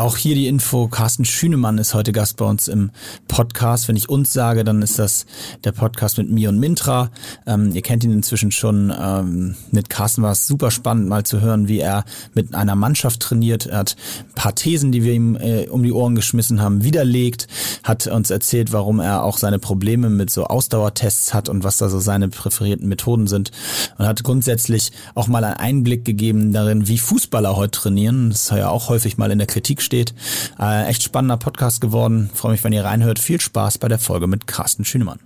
Auch hier die Info, Carsten Schünemann ist heute Gast bei uns im Podcast. Wenn ich uns sage, dann ist das der Podcast mit mir und Mintra. Ähm, ihr kennt ihn inzwischen schon. Ähm, mit Carsten war es super spannend, mal zu hören, wie er mit einer Mannschaft trainiert. Er hat ein paar Thesen, die wir ihm äh, um die Ohren geschmissen haben, widerlegt, hat uns erzählt, warum er auch seine Probleme mit so Ausdauertests hat und was da so seine präferierten Methoden sind. Und hat grundsätzlich auch mal einen Einblick gegeben darin, wie Fußballer heute trainieren. Das ist ja auch häufig mal in der Kritik steht. Äh, echt spannender Podcast geworden. Freue mich, wenn ihr reinhört. Viel Spaß bei der Folge mit Carsten Schünemann.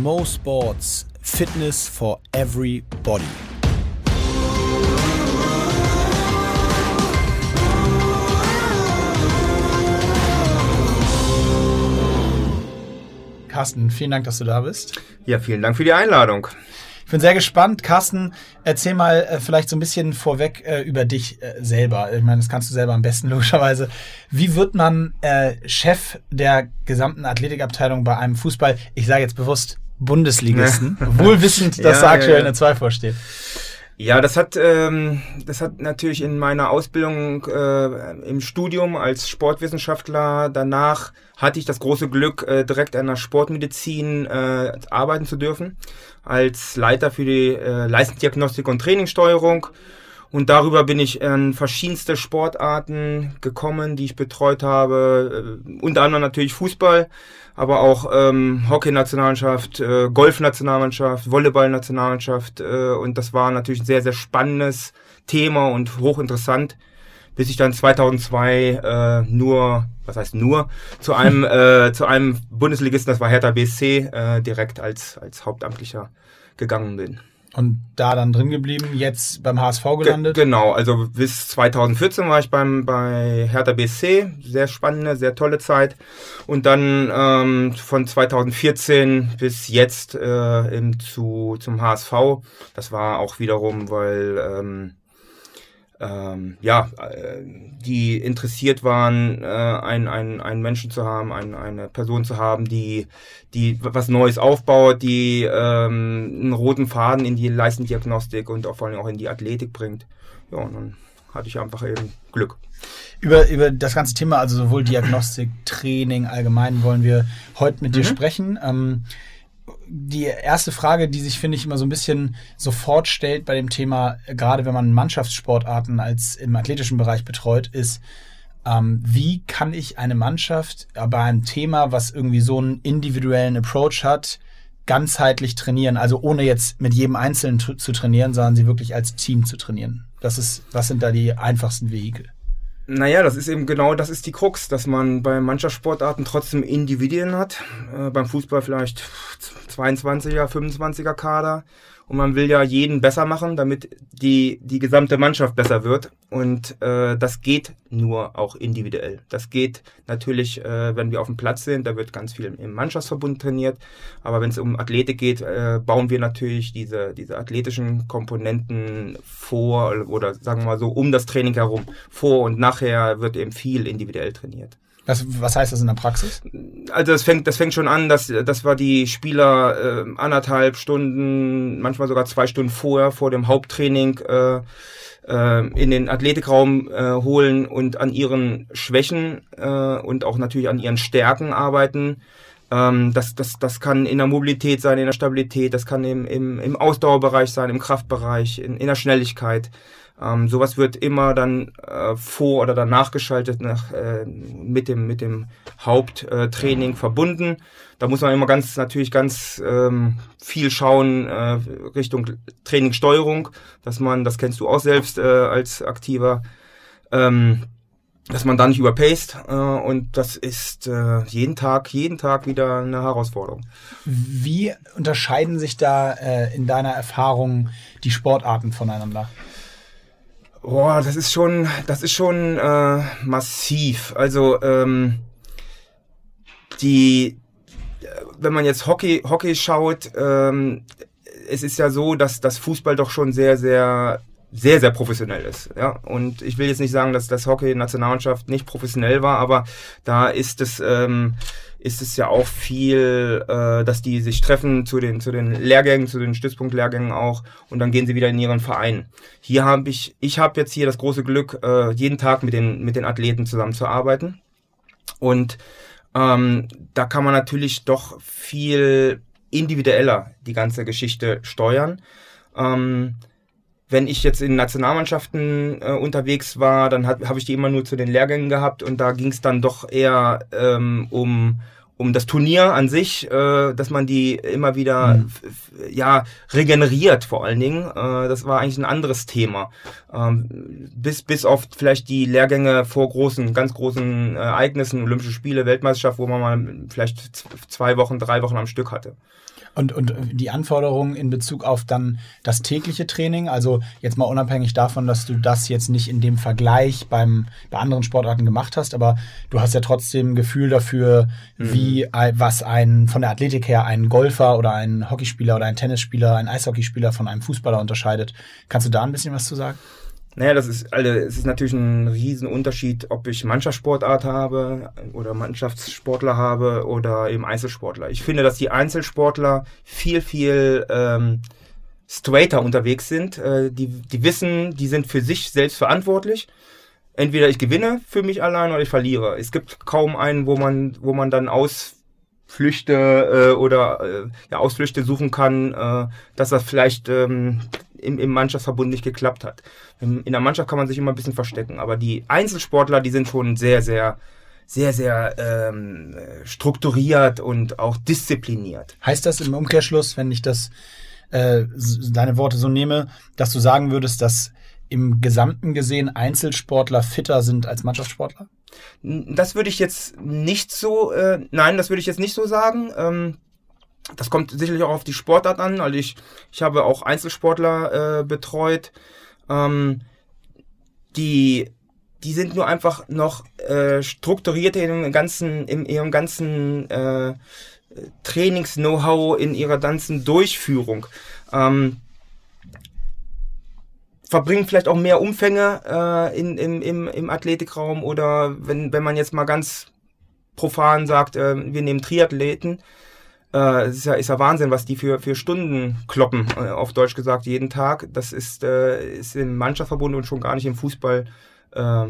Mo Sports Fitness for Everybody. Carsten, vielen Dank, dass du da bist. Ja, vielen Dank für die Einladung. Ich bin sehr gespannt. Carsten, erzähl mal äh, vielleicht so ein bisschen vorweg äh, über dich äh, selber. Ich meine, das kannst du selber am besten logischerweise. Wie wird man äh, Chef der gesamten Athletikabteilung bei einem Fußball, ich sage jetzt bewusst Bundesligisten, wohlwissend, dass ja, da aktuell ja, ja. eine 2 vorsteht? Ja, das hat, ähm, das hat natürlich in meiner Ausbildung äh, im Studium als Sportwissenschaftler danach hatte ich das große Glück, äh, direkt an der Sportmedizin äh, arbeiten zu dürfen, als Leiter für die äh, Leistungsdiagnostik und Trainingssteuerung. Und darüber bin ich an verschiedenste Sportarten gekommen, die ich betreut habe, äh, unter anderem natürlich Fußball, aber auch ähm, Hockey-Nationalmannschaft, äh, Golf-Nationalmannschaft, Volleyball-Nationalmannschaft. Äh, und das war natürlich ein sehr, sehr spannendes Thema und hochinteressant, bis ich dann 2002 äh, nur, was heißt nur, zu einem, äh, zu einem Bundesligisten, das war Hertha BSC, äh, direkt als, als Hauptamtlicher gegangen bin. Und da dann drin geblieben, jetzt beim HSV gelandet? Ge genau, also bis 2014 war ich beim, bei Hertha BSC, sehr spannende, sehr tolle Zeit. Und dann ähm, von 2014 bis jetzt äh, im, zu, zum HSV, das war auch wiederum, weil ähm, ähm, ja, äh, die interessiert waren, äh, einen, einen, einen Menschen zu haben, ein, eine Person zu haben, die, die was Neues aufbaut, die ähm, einen roten Faden in die Leistendiagnostik und auch vor allem auch in die Athletik bringt. Ja, und dann hatte ich einfach eben Glück. Über, über das ganze Thema, also sowohl Diagnostik, Training allgemein, wollen wir heute mit mhm. dir sprechen. Ähm, die erste Frage, die sich, finde ich, immer so ein bisschen sofort stellt bei dem Thema, gerade wenn man Mannschaftssportarten als im athletischen Bereich betreut, ist, ähm, wie kann ich eine Mannschaft bei einem Thema, was irgendwie so einen individuellen Approach hat, ganzheitlich trainieren, also ohne jetzt mit jedem Einzelnen zu trainieren, sondern sie wirklich als Team zu trainieren. Das ist, was sind da die einfachsten Vehikel? Naja, das ist eben genau, das ist die Krux, dass man bei mancher Sportarten trotzdem Individuen hat. Äh, beim Fußball vielleicht 22er, 25er Kader und man will ja jeden besser machen, damit die, die gesamte Mannschaft besser wird. Und äh, das geht nur auch individuell. Das geht natürlich, äh, wenn wir auf dem Platz sind, da wird ganz viel im Mannschaftsverbund trainiert. Aber wenn es um Athletik geht, äh, bauen wir natürlich diese, diese athletischen Komponenten vor oder sagen wir mal so um das Training herum. Vor und nachher wird eben viel individuell trainiert. Was, was heißt das in der Praxis? Also das fängt, das fängt schon an, dass, dass wir die Spieler äh, anderthalb Stunden, manchmal sogar zwei Stunden vorher, vor dem Haupttraining äh, äh, in den Athletikraum äh, holen und an ihren Schwächen äh, und auch natürlich an ihren Stärken arbeiten. Ähm, das, das, das kann in der Mobilität sein, in der Stabilität, das kann im, im, im Ausdauerbereich sein, im Kraftbereich, in, in der Schnelligkeit. Ähm, sowas wird immer dann äh, vor oder danach geschaltet nach, äh, mit dem mit dem Haupttraining äh, verbunden. Da muss man immer ganz natürlich ganz ähm, viel schauen äh, Richtung Trainingssteuerung, dass man, das kennst du auch selbst äh, als aktiver, ähm, dass man da nicht überpaced äh, und das ist äh, jeden Tag, jeden Tag wieder eine Herausforderung. Wie unterscheiden sich da äh, in deiner Erfahrung die Sportarten voneinander? Boah, das ist schon, das ist schon äh, massiv. Also ähm, die, wenn man jetzt Hockey, Hockey schaut, ähm, es ist ja so, dass das Fußball doch schon sehr, sehr sehr, sehr professionell ist. Ja? Und ich will jetzt nicht sagen, dass das Hockey-Nationalmannschaft nicht professionell war, aber da ist es, ähm, ist es ja auch viel, äh, dass die sich treffen zu den, zu den Lehrgängen, zu den Stützpunktlehrgängen auch und dann gehen sie wieder in ihren Verein. Hier habe ich, ich habe jetzt hier das große Glück, äh, jeden Tag mit den, mit den Athleten zusammenzuarbeiten. Und ähm, da kann man natürlich doch viel individueller die ganze Geschichte steuern. Ähm, wenn ich jetzt in Nationalmannschaften äh, unterwegs war, dann habe ich die immer nur zu den Lehrgängen gehabt und da ging es dann doch eher ähm, um um das Turnier an sich, äh, dass man die immer wieder mhm. ja regeneriert vor allen Dingen. Äh, das war eigentlich ein anderes Thema. Ähm, bis bis auf vielleicht die Lehrgänge vor großen, ganz großen äh, Ereignissen, Olympische Spiele, Weltmeisterschaft, wo man mal vielleicht zwei Wochen, drei Wochen am Stück hatte. Und, und die Anforderungen in Bezug auf dann das tägliche Training, also jetzt mal unabhängig davon, dass du das jetzt nicht in dem Vergleich beim, bei anderen Sportarten gemacht hast, aber du hast ja trotzdem ein Gefühl dafür, mhm. wie was ein von der Athletik her ein Golfer oder ein Hockeyspieler oder ein Tennisspieler, ein Eishockeyspieler von einem Fußballer unterscheidet. Kannst du da ein bisschen was zu sagen? Naja, das ist, also, es ist natürlich ein Riesenunterschied, ob ich Mannschaftssportart habe oder Mannschaftssportler habe oder eben Einzelsportler. Ich finde, dass die Einzelsportler viel, viel ähm, straighter unterwegs sind. Äh, die, die wissen, die sind für sich selbst verantwortlich. Entweder ich gewinne für mich allein oder ich verliere. Es gibt kaum einen, wo man, wo man dann Ausflüchte äh, oder äh, ja, Ausflüchte suchen kann, äh, dass das vielleicht ähm, im, im Mannschaftsverbund nicht geklappt hat. In, in der Mannschaft kann man sich immer ein bisschen verstecken, aber die Einzelsportler, die sind schon sehr, sehr, sehr, sehr ähm, strukturiert und auch diszipliniert. Heißt das im Umkehrschluss, wenn ich das äh, deine Worte so nehme, dass du sagen würdest, dass im Gesamten gesehen Einzelsportler fitter sind als Mannschaftssportler? Das würde ich jetzt nicht so, äh, nein, das würde ich jetzt nicht so sagen. Ähm, das kommt sicherlich auch auf die Sportart an. Also ich, ich habe auch Einzelsportler äh, betreut. Ähm, die, die sind nur einfach noch äh, strukturierter in ihrem ganzen, in ihrem ganzen äh, Trainings-Know-how, in ihrer ganzen Durchführung. Ähm, verbringen vielleicht auch mehr Umfänge äh, in, im, im, im Athletikraum oder wenn, wenn man jetzt mal ganz profan sagt, äh, wir nehmen Triathleten, äh, ist, ja, ist ja Wahnsinn, was die für, für Stunden kloppen, äh, auf Deutsch gesagt, jeden Tag. Das ist, äh, ist im Mannschaftsverbund und schon gar nicht im Fußball äh,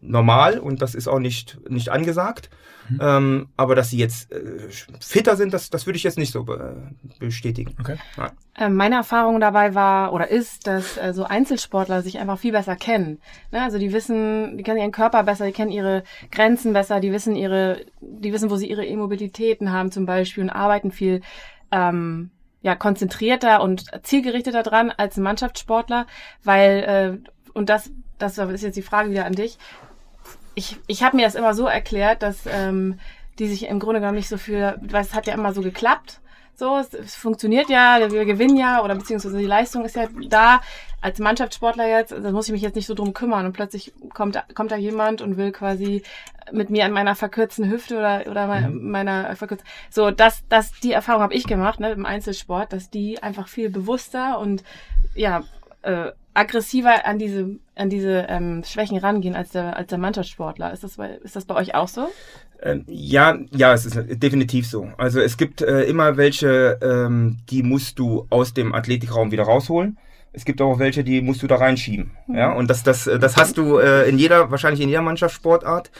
normal und das ist auch nicht, nicht angesagt. Mhm. Ähm, aber dass sie jetzt äh, fitter sind, das, das würde ich jetzt nicht so be bestätigen. Okay. Äh, meine Erfahrung dabei war oder ist, dass äh, so Einzelsportler sich einfach viel besser kennen. Ne? Also die wissen, die kennen ihren Körper besser, die kennen ihre Grenzen besser, die wissen ihre, die wissen, wo sie ihre Immobilitäten haben zum Beispiel und arbeiten viel ähm, ja, konzentrierter und zielgerichteter dran als ein Mannschaftssportler, weil äh, und das das ist jetzt die Frage wieder an dich. Ich, ich habe mir das immer so erklärt, dass ähm, die sich im Grunde genommen nicht so viel, weil es hat ja immer so geklappt. So, es, es funktioniert ja, wir gewinnen ja, oder beziehungsweise die Leistung ist ja da. Als Mannschaftssportler jetzt, da muss ich mich jetzt nicht so drum kümmern. Und plötzlich kommt, kommt da jemand und will quasi mit mir an meiner verkürzten Hüfte oder, oder mhm. meiner verkürzten. So, das, das, die Erfahrung habe ich gemacht, ne, im Einzelsport, dass die einfach viel bewusster und ja, äh, aggressiver an diese, an diese ähm, Schwächen rangehen als der, als der Mannschaftssportler. Ist das, bei, ist das bei euch auch so? Ähm, ja, ja, es ist definitiv so. Also es gibt äh, immer welche, ähm, die musst du aus dem Athletikraum wieder rausholen. Es gibt auch welche, die musst du da reinschieben. Mhm. Ja, und das, das, das hast du äh, in jeder, wahrscheinlich in jeder Mannschaftssportart.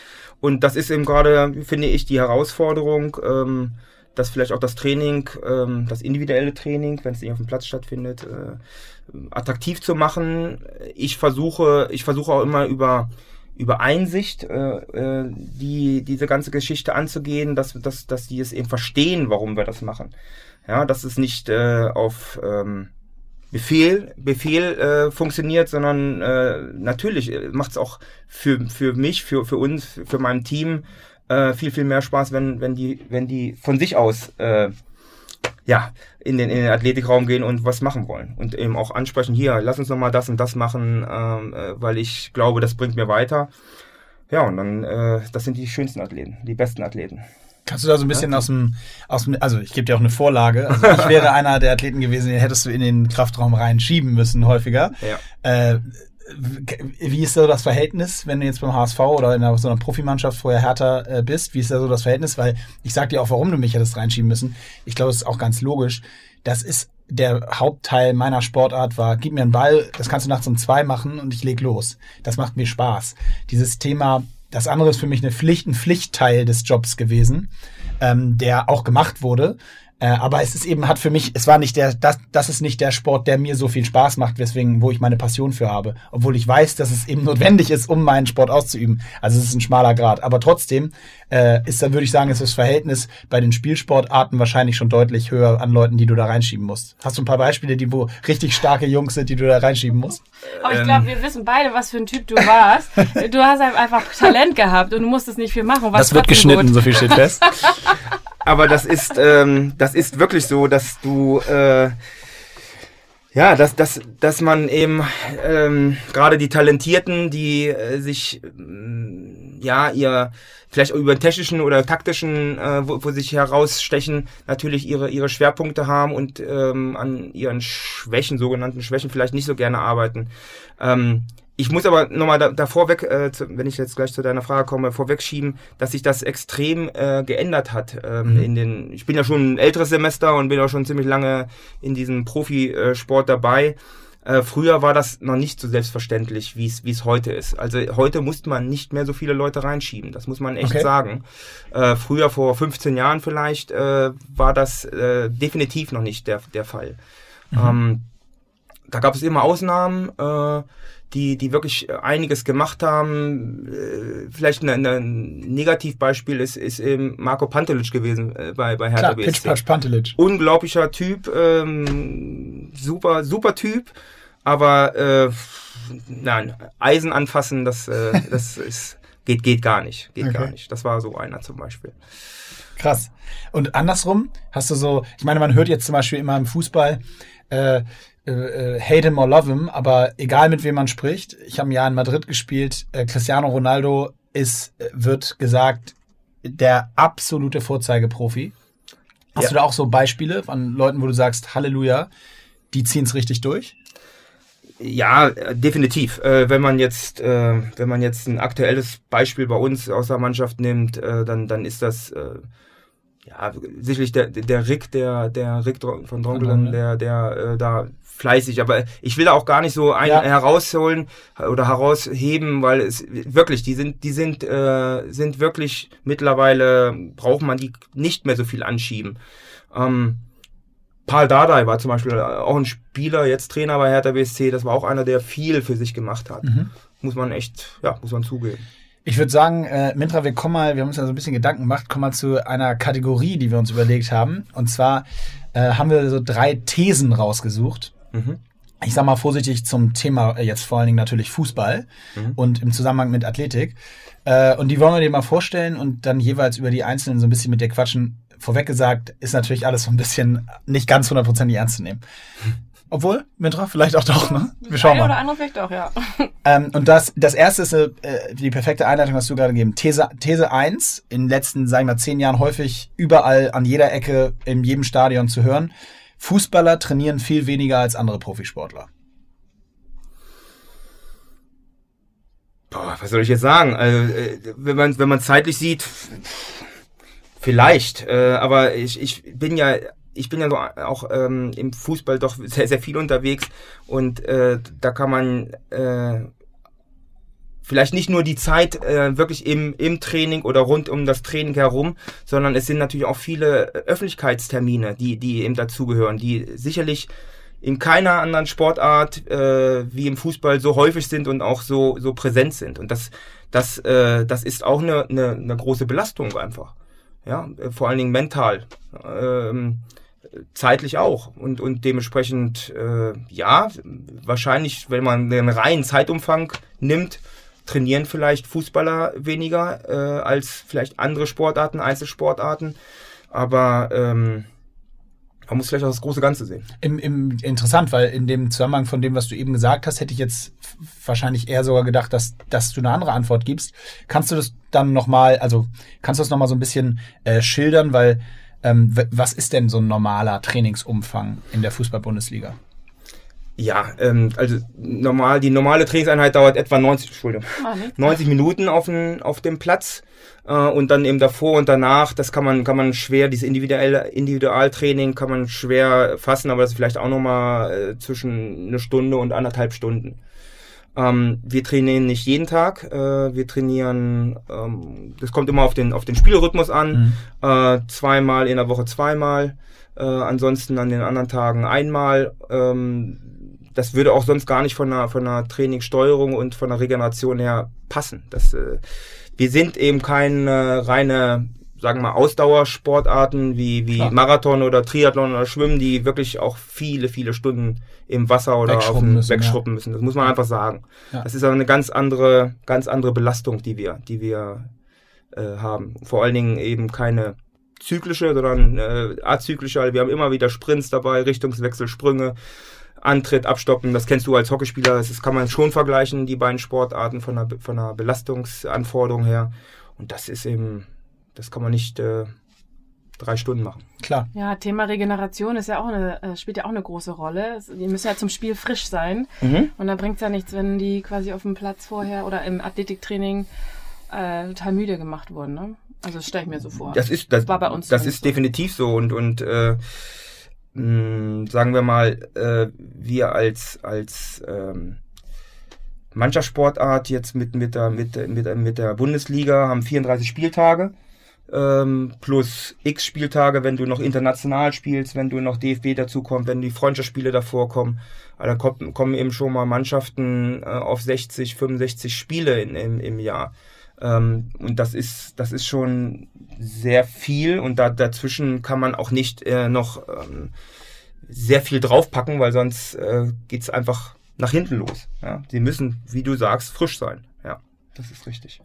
Und das ist eben gerade, finde ich, die Herausforderung, ähm, dass vielleicht auch das Training, ähm, das individuelle Training, wenn es nicht auf dem Platz stattfindet, äh, attraktiv zu machen. Ich versuche, ich versuche auch immer über über Einsicht äh, äh, die diese ganze Geschichte anzugehen, dass dass dass die es eben verstehen, warum wir das machen. Ja, dass es nicht äh, auf ähm, Befehl Befehl äh, funktioniert, sondern äh, natürlich macht es auch für für mich, für für uns, für mein Team äh, viel viel mehr Spaß, wenn wenn die wenn die von sich aus äh, ja, in den, in den Athletikraum gehen und was machen wollen. Und eben auch ansprechen, hier, lass uns nochmal das und das machen, ähm, äh, weil ich glaube, das bringt mir weiter. Ja, und dann, äh, das sind die schönsten Athleten, die besten Athleten. Kannst du da so ein bisschen aus, dem, aus dem, also ich gebe dir auch eine Vorlage. Also ich wäre einer der Athleten gewesen, den hättest du in den Kraftraum reinschieben müssen häufiger. Ja. Äh, wie ist so das Verhältnis, wenn du jetzt beim HSV oder in so einer Profimannschaft vorher härter äh, bist? Wie ist da so das Verhältnis? Weil ich sag dir auch, warum du mich hättest reinschieben müssen. Ich glaube, es ist auch ganz logisch. Das ist der Hauptteil meiner Sportart war, gib mir einen Ball, das kannst du nachts um zwei machen und ich leg los. Das macht mir Spaß. Dieses Thema, das andere ist für mich eine Pflicht, ein Pflichtteil des Jobs gewesen, ähm, der auch gemacht wurde. Äh, aber es ist eben, hat für mich, es war nicht der, das, das ist nicht der Sport, der mir so viel Spaß macht, weswegen, wo ich meine Passion für habe. Obwohl ich weiß, dass es eben notwendig ist, um meinen Sport auszuüben. Also es ist ein schmaler Grad. Aber trotzdem äh, ist da, würde ich sagen, ist das Verhältnis bei den Spielsportarten wahrscheinlich schon deutlich höher an Leuten, die du da reinschieben musst. Hast du ein paar Beispiele, die wo richtig starke Jungs sind, die du da reinschieben musst? Aber ich glaube, wir wissen beide, was für ein Typ du warst. du hast einfach Talent gehabt und du musstest nicht viel machen. das wird geschnitten, gut. so viel steht fest. Aber das ist, ähm, das ist wirklich so, dass du, äh, ja, dass, dass, dass man eben ähm, gerade die Talentierten, die äh, sich äh, ja ihr vielleicht auch über technischen oder taktischen, äh, wo, wo sich herausstechen, natürlich ihre ihre Schwerpunkte haben und ähm, an ihren Schwächen, sogenannten Schwächen, vielleicht nicht so gerne arbeiten. Ähm, ich muss aber nochmal da, da vorweg, äh, zu, wenn ich jetzt gleich zu deiner Frage komme, vorwegschieben, dass sich das extrem äh, geändert hat. Ähm, mhm. in den, ich bin ja schon ein älteres Semester und bin auch schon ziemlich lange in diesem Profisport dabei. Äh, früher war das noch nicht so selbstverständlich, wie es heute ist. Also heute musste man nicht mehr so viele Leute reinschieben. Das muss man echt okay. sagen. Äh, früher vor 15 Jahren vielleicht äh, war das äh, definitiv noch nicht der der Fall. Mhm. Ähm, da gab es immer Ausnahmen. Äh, die, die wirklich einiges gemacht haben. Äh, vielleicht ein, ein Negativbeispiel ist, ist eben Marco Pantelic gewesen äh, bei, bei Hertha Klar, BSC. Pitch Pantelic. Unglaublicher Typ, ähm, super, super Typ, aber äh, nein, Eisen anfassen, das, äh, das ist, geht, geht gar nicht. Geht okay. gar nicht. Das war so einer zum Beispiel. Krass. Und andersrum, hast du so, ich meine, man hört jetzt zum Beispiel immer im Fußball, äh, äh, äh, hate him or love him, aber egal mit wem man spricht, ich habe ein Jahr in Madrid gespielt, äh, Cristiano Ronaldo ist, äh, wird gesagt, der absolute Vorzeigeprofi. Hast ja. du da auch so Beispiele von Leuten, wo du sagst, Halleluja, die ziehen es richtig durch? Ja, definitiv. Äh, wenn man jetzt, äh, wenn man jetzt ein aktuelles Beispiel bei uns aus der Mannschaft nimmt, äh, dann, dann ist das äh, ja sicherlich der, der Rick, der, der Rick von Dronkelen, der, der äh, da fleißig, aber ich will da auch gar nicht so einen ja. herausholen oder herausheben, weil es wirklich, die sind, die sind, äh, sind wirklich mittlerweile, braucht man die nicht mehr so viel anschieben. Ähm, Paul Dardai war zum Beispiel auch ein Spieler, jetzt Trainer bei Hertha BSC, das war auch einer, der viel für sich gemacht hat. Mhm. Muss man echt, ja, muss man zugeben. Ich würde sagen, äh, Mintra, wir kommen mal, wir haben uns ja so ein bisschen Gedanken gemacht, kommen mal zu einer Kategorie, die wir uns überlegt haben. Und zwar äh, haben wir so drei Thesen rausgesucht. Mhm. Ich sag mal vorsichtig zum Thema äh, jetzt vor allen Dingen natürlich Fußball mhm. und im Zusammenhang mit Athletik. Äh, und die wollen wir dir mal vorstellen und dann jeweils über die einzelnen so ein bisschen mit dir quatschen. Vorweg gesagt, ist natürlich alles so ein bisschen nicht ganz hundertprozentig ernst zu nehmen. Obwohl, Mintra, vielleicht auch doch, ne? Wir schauen Eine mal. oder andere vielleicht auch, ja. Ähm, und das, das erste ist äh, die perfekte Einleitung, hast du gerade gegeben. These, These 1, in den letzten, sagen wir, zehn Jahren häufig überall an jeder Ecke, in jedem Stadion zu hören. Fußballer trainieren viel weniger als andere Profisportler. Boah, was soll ich jetzt sagen? Also, wenn man wenn man zeitlich sieht, vielleicht. Äh, aber ich, ich bin ja ich bin ja so auch ähm, im Fußball doch sehr sehr viel unterwegs und äh, da kann man äh, vielleicht nicht nur die Zeit äh, wirklich im, im Training oder rund um das Training herum, sondern es sind natürlich auch viele Öffentlichkeitstermine, die, die eben dazugehören, die sicherlich in keiner anderen Sportart äh, wie im Fußball so häufig sind und auch so, so präsent sind. Und das, das, äh, das ist auch eine, eine, eine große Belastung einfach. Ja, vor allen Dingen mental. Ähm, zeitlich auch und und dementsprechend äh, ja wahrscheinlich wenn man den reinen Zeitumfang nimmt trainieren vielleicht Fußballer weniger äh, als vielleicht andere Sportarten, Einzelsportarten. Aber ähm, Man muss vielleicht auch das große Ganze sehen. Im, im, interessant, weil in dem Zusammenhang von dem, was du eben gesagt hast, hätte ich jetzt wahrscheinlich eher sogar gedacht, dass, dass du eine andere Antwort gibst. Kannst du das dann nochmal, also kannst du das nochmal so ein bisschen äh, schildern, weil ähm, was ist denn so ein normaler Trainingsumfang in der Fußball-Bundesliga? Ja, ähm, also normal, die normale Trainingseinheit dauert etwa 90, Entschuldigung, 90 Minuten auf, den, auf dem Platz. Äh, und dann eben davor und danach, das kann man, kann man schwer, dieses individuelle Individualtraining kann man schwer fassen, aber das ist vielleicht auch nochmal äh, zwischen eine Stunde und anderthalb Stunden. Ähm, wir trainieren nicht jeden Tag, äh, wir trainieren, ähm, das kommt immer auf den, auf den Spielrhythmus an, mhm. äh, zweimal in der Woche zweimal, äh, ansonsten an den anderen Tagen einmal. Ähm, das würde auch sonst gar nicht von der, von der Trainingssteuerung und von der Regeneration her passen. Das, äh, wir sind eben keine reine, sagen wir mal, Ausdauersportarten wie, wie Marathon oder Triathlon oder Schwimmen, die wirklich auch viele, viele Stunden im Wasser oder auf dem müssen, wegschruppen ja. müssen. Das muss man einfach sagen. Ja. Das ist aber eine ganz andere, ganz andere Belastung, die wir, die wir äh, haben. Vor allen Dingen eben keine zyklische, sondern äh, azyklische. Also wir haben immer wieder Sprints dabei, Richtungswechsel, Sprünge. Antritt, Abstoppen, das kennst du als Hockeyspieler, das kann man schon vergleichen, die beiden Sportarten von der, von der Belastungsanforderung her. Und das ist eben, das kann man nicht äh, drei Stunden machen. Klar. Ja, Thema Regeneration ist ja auch eine, äh, spielt ja auch eine große Rolle. Die müssen ja zum Spiel frisch sein. Mhm. Und da bringt es ja nichts, wenn die quasi auf dem Platz vorher oder im Athletiktraining äh, total müde gemacht wurden. Ne? Also das stelle ich mir so vor. Das ist, das, das war bei uns. Das ist so. definitiv so und, und äh, mh, hm, sagen wir mal, äh, wir als, als ähm, Mannschaftssportart jetzt mit, mit, der, mit, mit, mit der Bundesliga haben 34 Spieltage ähm, plus x Spieltage, wenn du noch international spielst, wenn du noch DFB dazu kommst, wenn die Freundschaftsspiele davor kommen. Also dann kommen, kommen eben schon mal Mannschaften äh, auf 60, 65 Spiele in, im, im Jahr. Ähm, und das ist, das ist schon sehr viel und da, dazwischen kann man auch nicht äh, noch ähm, sehr viel draufpacken, weil sonst äh, geht einfach nach hinten los. Ja? Sie müssen, wie du sagst, frisch sein. Ja, das ist richtig.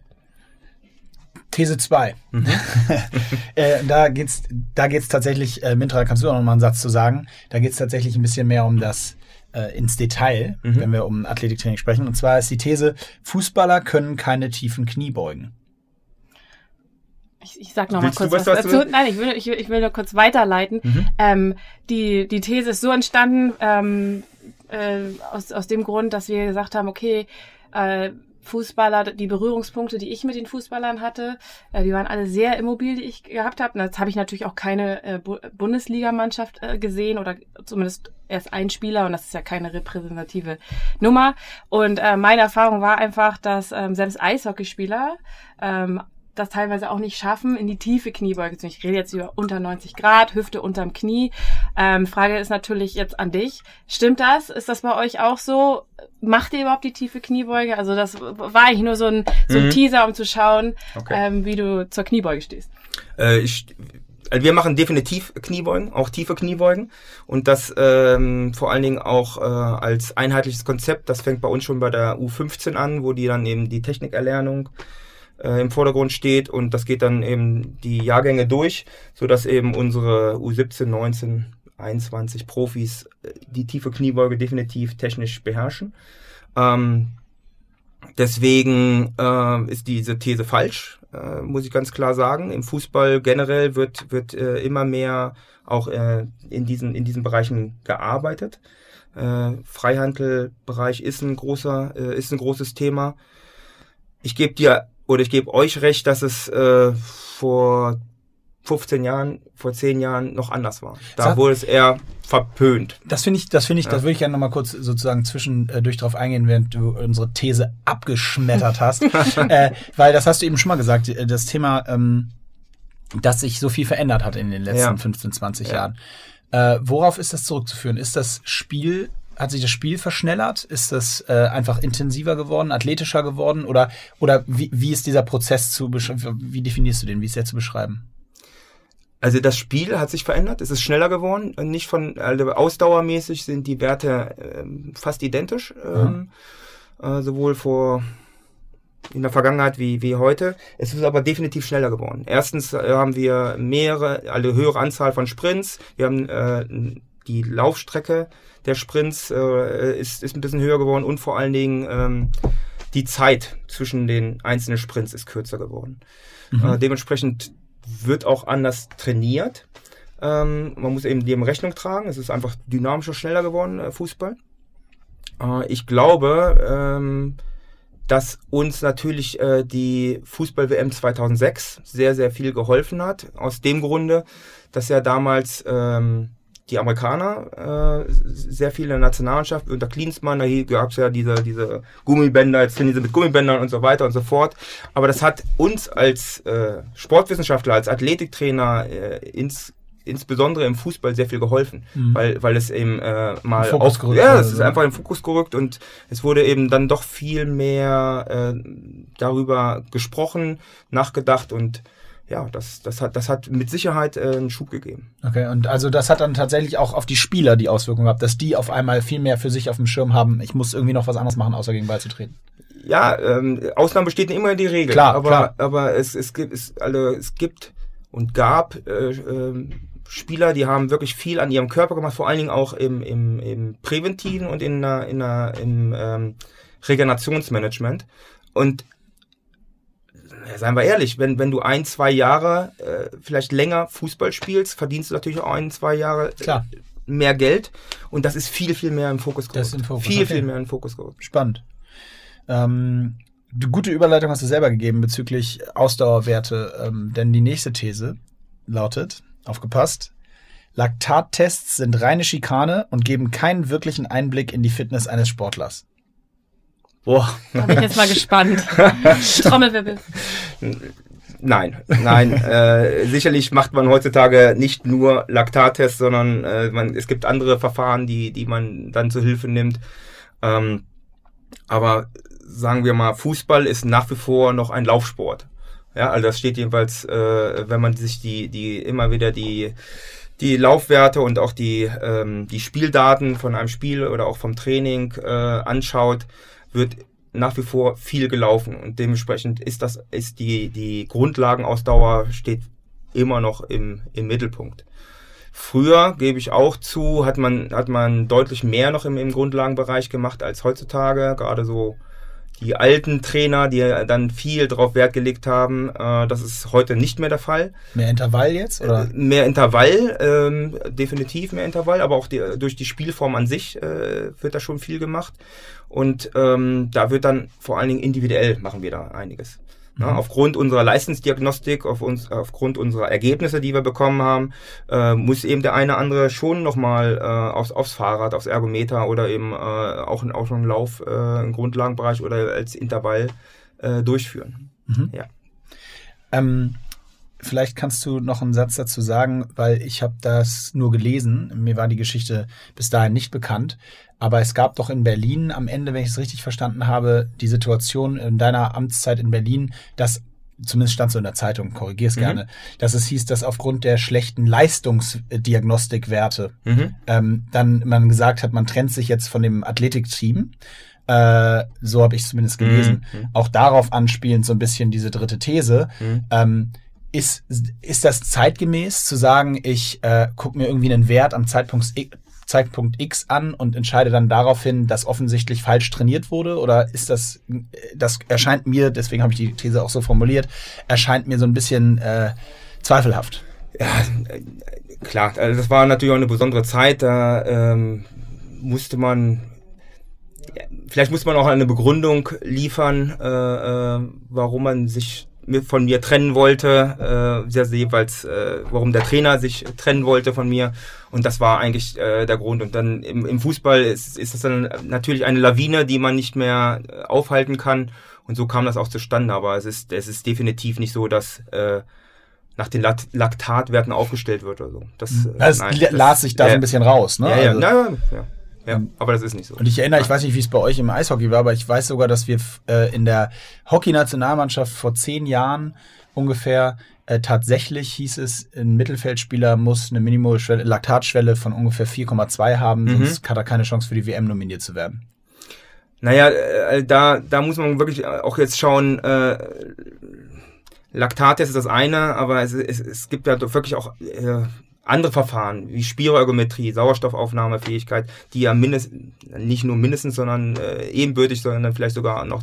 These 2. Mhm. äh, da geht's, da geht's tatsächlich, äh, Mintra, kannst du auch noch mal einen Satz zu sagen? Da geht's tatsächlich ein bisschen mehr um das äh, ins Detail, mhm. wenn wir um Athletiktraining sprechen. Und zwar ist die These, Fußballer können keine tiefen Knie beugen. Ich, ich sag noch Willst mal kurz was, was dazu. Nein, ich will, ich, ich will nur kurz weiterleiten. Mhm. Ähm, die, die These ist so entstanden, ähm, äh, aus, aus dem Grund, dass wir gesagt haben, okay, äh, Fußballer, die Berührungspunkte, die ich mit den Fußballern hatte, äh, die waren alle sehr immobil, die ich gehabt habe. Und jetzt habe ich natürlich auch keine äh, Bundesligamannschaft äh, gesehen oder zumindest erst ein Spieler und das ist ja keine repräsentative Nummer. Und meine Erfahrung war einfach, dass ähm, selbst Eishockeyspieler ähm, das teilweise auch nicht schaffen, in die tiefe Kniebeuge zu. Ich rede jetzt über unter 90 Grad, Hüfte unterm Knie. Ähm, Frage ist natürlich jetzt an dich. Stimmt das? Ist das bei euch auch so? Macht ihr überhaupt die tiefe Kniebeuge? Also das war eigentlich nur so ein, so ein mhm. Teaser, um zu schauen, okay. ähm, wie du zur Kniebeuge stehst. Äh, ich also wir machen definitiv Kniebeugen, auch tiefe Kniebeugen und das ähm, vor allen Dingen auch äh, als einheitliches Konzept. Das fängt bei uns schon bei der U15 an, wo die dann eben die Technikerlernung äh, im Vordergrund steht und das geht dann eben die Jahrgänge durch, so dass eben unsere U17, 19, 21 Profis äh, die tiefe Kniebeuge definitiv technisch beherrschen. Ähm, deswegen äh, ist diese These falsch, äh, muss ich ganz klar sagen. Im Fußball generell wird, wird äh, immer mehr auch äh, in, diesen, in diesen Bereichen gearbeitet. Äh, Freihandelbereich ist ein großer, ist ein großes Thema. Ich gebe dir oder ich gebe euch recht, dass es äh, vor 15 Jahren, vor 10 Jahren noch anders war. Da Sag, wurde es eher verpönt. Das finde ich, das finde ich, ja. das würde ich gerne nochmal kurz sozusagen zwischendurch drauf eingehen, während du unsere These abgeschmettert hast. äh, weil das hast du eben schon mal gesagt, äh, das Thema, ähm, dass sich so viel verändert hat in den letzten ja. 15, 20 ja. Jahren. Äh, worauf ist das zurückzuführen? Ist das Spiel hat sich das Spiel verschnellert? Ist das äh, einfach intensiver geworden, athletischer geworden? Oder, oder wie, wie ist dieser Prozess zu wie definierst du den? Wie ist der zu beschreiben? Also das Spiel hat sich verändert, es ist schneller geworden. Nicht von also ausdauermäßig sind die Werte äh, fast identisch. Ähm, äh, sowohl vor in der Vergangenheit wie, wie heute. Es ist aber definitiv schneller geworden. Erstens äh, haben wir mehrere, eine höhere Anzahl von Sprints. Wir haben äh, die Laufstrecke der Sprints äh, ist, ist ein bisschen höher geworden und vor allen Dingen ähm, die Zeit zwischen den einzelnen Sprints ist kürzer geworden. Mhm. Äh, dementsprechend wird auch anders trainiert. Ähm, man muss eben dem Rechnung tragen. Es ist einfach dynamischer, schneller geworden, äh, Fußball. Äh, ich glaube, ähm, dass uns natürlich äh, die Fußball-WM 2006 sehr, sehr viel geholfen hat. Aus dem Grunde, dass ja damals ähm, die Amerikaner äh, sehr viele Nationalmannschaft unter Klinsmann, da gab es ja diese, diese Gummibänder, jetzt trainieren sie mit Gummibändern und so weiter und so fort. Aber das hat uns als äh, Sportwissenschaftler, als Athletiktrainer äh, ins insbesondere im Fußball sehr viel geholfen, mhm. weil, weil es eben äh, mal Fokus gerückt ja, es ist einfach in den Fokus gerückt und es wurde eben dann doch viel mehr äh, darüber gesprochen, nachgedacht und ja, das, das, hat, das hat mit Sicherheit äh, einen Schub gegeben. Okay, und also das hat dann tatsächlich auch auf die Spieler die Auswirkung gehabt, dass die auf einmal viel mehr für sich auf dem Schirm haben, ich muss irgendwie noch was anderes machen, außer gegen Ball zu treten. Ja, ähm, Ausnahmen besteht immer die Regel. Klar, aber, klar. aber es, es gibt, es, also, es gibt und gab äh, äh, Spieler, die haben wirklich viel an ihrem Körper gemacht, vor allen Dingen auch im, im, im Präventiven und in der, in der, im ähm, Regenerationsmanagement. Und seien wir ehrlich, wenn, wenn du ein, zwei Jahre äh, vielleicht länger Fußball spielst, verdienst du natürlich auch ein, zwei Jahre Klar. mehr Geld. Und das ist viel, viel mehr im Fokus gerückt. Das ist im Fokus. Viel, okay. viel mehr im Fokus gerückt. Spannend. Ähm, die gute Überleitung hast du selber gegeben bezüglich Ausdauerwerte, ähm, denn die nächste These lautet, aufgepasst, Laktattests sind reine Schikane und geben keinen wirklichen Einblick in die Fitness eines Sportlers. Boah. Da bin ich jetzt mal gespannt. Trommelwirbel. Nein, nein. äh, sicherlich macht man heutzutage nicht nur Laktattests, sondern äh, man, es gibt andere Verfahren, die, die man dann zu Hilfe nimmt. Ähm, aber sagen wir mal, Fußball ist nach wie vor noch ein Laufsport. Ja, also das steht jedenfalls, äh, wenn man sich die, die immer wieder die die Laufwerte und auch die ähm, die Spieldaten von einem Spiel oder auch vom Training äh, anschaut, wird nach wie vor viel gelaufen und dementsprechend ist das ist die die Grundlagenausdauer steht immer noch im im Mittelpunkt. Früher gebe ich auch zu, hat man hat man deutlich mehr noch im, im Grundlagenbereich gemacht als heutzutage, gerade so die alten Trainer, die dann viel drauf Wert gelegt haben, äh, das ist heute nicht mehr der Fall. Mehr Intervall jetzt? Oder? Äh, mehr Intervall, ähm, definitiv mehr Intervall, aber auch die, durch die Spielform an sich äh, wird da schon viel gemacht. Und ähm, da wird dann vor allen Dingen individuell machen wir da einiges. Ja, mhm. aufgrund unserer Leistungsdiagnostik, auf uns, aufgrund unserer Ergebnisse, die wir bekommen haben, äh, muss eben der eine andere schon nochmal äh, aufs, aufs Fahrrad, aufs Ergometer oder eben äh, auch, auch einen Lauf äh, im Grundlagenbereich oder als Intervall äh, durchführen. Mhm. Ja. Ähm, vielleicht kannst du noch einen Satz dazu sagen, weil ich habe das nur gelesen. Mir war die Geschichte bis dahin nicht bekannt. Aber es gab doch in Berlin am Ende, wenn ich es richtig verstanden habe, die Situation in deiner Amtszeit in Berlin, dass zumindest stand so in der Zeitung, korrigier es mhm. gerne, dass es hieß, dass aufgrund der schlechten Leistungsdiagnostikwerte mhm. ähm, dann man gesagt hat, man trennt sich jetzt von dem Athletikteam. Äh, so habe ich zumindest gelesen. Mhm. Auch darauf anspielend so ein bisschen diese dritte These. Mhm. Ähm, ist, ist das zeitgemäß zu sagen, ich äh, gucke mir irgendwie einen Wert am Zeitpunkt, Zeitpunkt X an und entscheide dann daraufhin, dass offensichtlich falsch trainiert wurde? Oder ist das, das erscheint mir, deswegen habe ich die These auch so formuliert, erscheint mir so ein bisschen äh, zweifelhaft. Ja, klar, also das war natürlich auch eine besondere Zeit, da ähm, musste man vielleicht muss man auch eine Begründung liefern, äh, äh, warum man sich von mir trennen wollte, äh, jeweils, äh, warum der Trainer sich trennen wollte von mir. Und das war eigentlich äh, der Grund. Und dann im, im Fußball ist, ist das dann natürlich eine Lawine, die man nicht mehr äh, aufhalten kann. Und so kam das auch zustande. Aber es ist, es ist definitiv nicht so, dass äh, nach den Laktatwerten aufgestellt wird oder so. Das, das nein, las sich da so ein bisschen raus, ne? Ja, ja, also, ja, ja. Ja, aber das ist nicht so. Und ich erinnere, ich weiß nicht, wie es bei euch im Eishockey war, aber ich weiß sogar, dass wir äh, in der Hockey-Nationalmannschaft vor zehn Jahren ungefähr äh, tatsächlich hieß es, ein Mittelfeldspieler muss eine Minimumschwelle, Laktatschwelle von ungefähr 4,2 haben, mhm. sonst hat er keine Chance für die WM nominiert zu werden. Naja, äh, da, da muss man wirklich auch jetzt schauen, äh, Laktattest ist das eine, aber es, es, es gibt ja wirklich auch äh, andere Verfahren wie Spiroergometrie, Sauerstoffaufnahmefähigkeit, die ja mindestens, nicht nur mindestens, sondern äh, ebenbürtig, sondern vielleicht sogar noch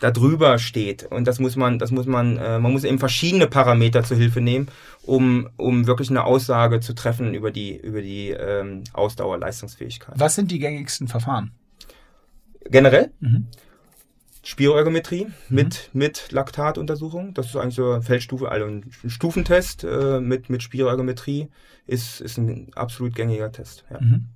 darüber steht. Und das muss man, das muss man, äh, man muss eben verschiedene Parameter zur Hilfe nehmen, um, um wirklich eine Aussage zu treffen über die, über die ähm, Ausdauer, Leistungsfähigkeit. Was sind die gängigsten Verfahren? Generell? Mhm. Spiroergometrie mhm. mit, mit Laktatuntersuchung. Das ist eigentlich so eine Feldstufe, also ein Stufentest äh, mit, mit Spiroergometrie ist, ist ein absolut gängiger Test. Ja. Mhm.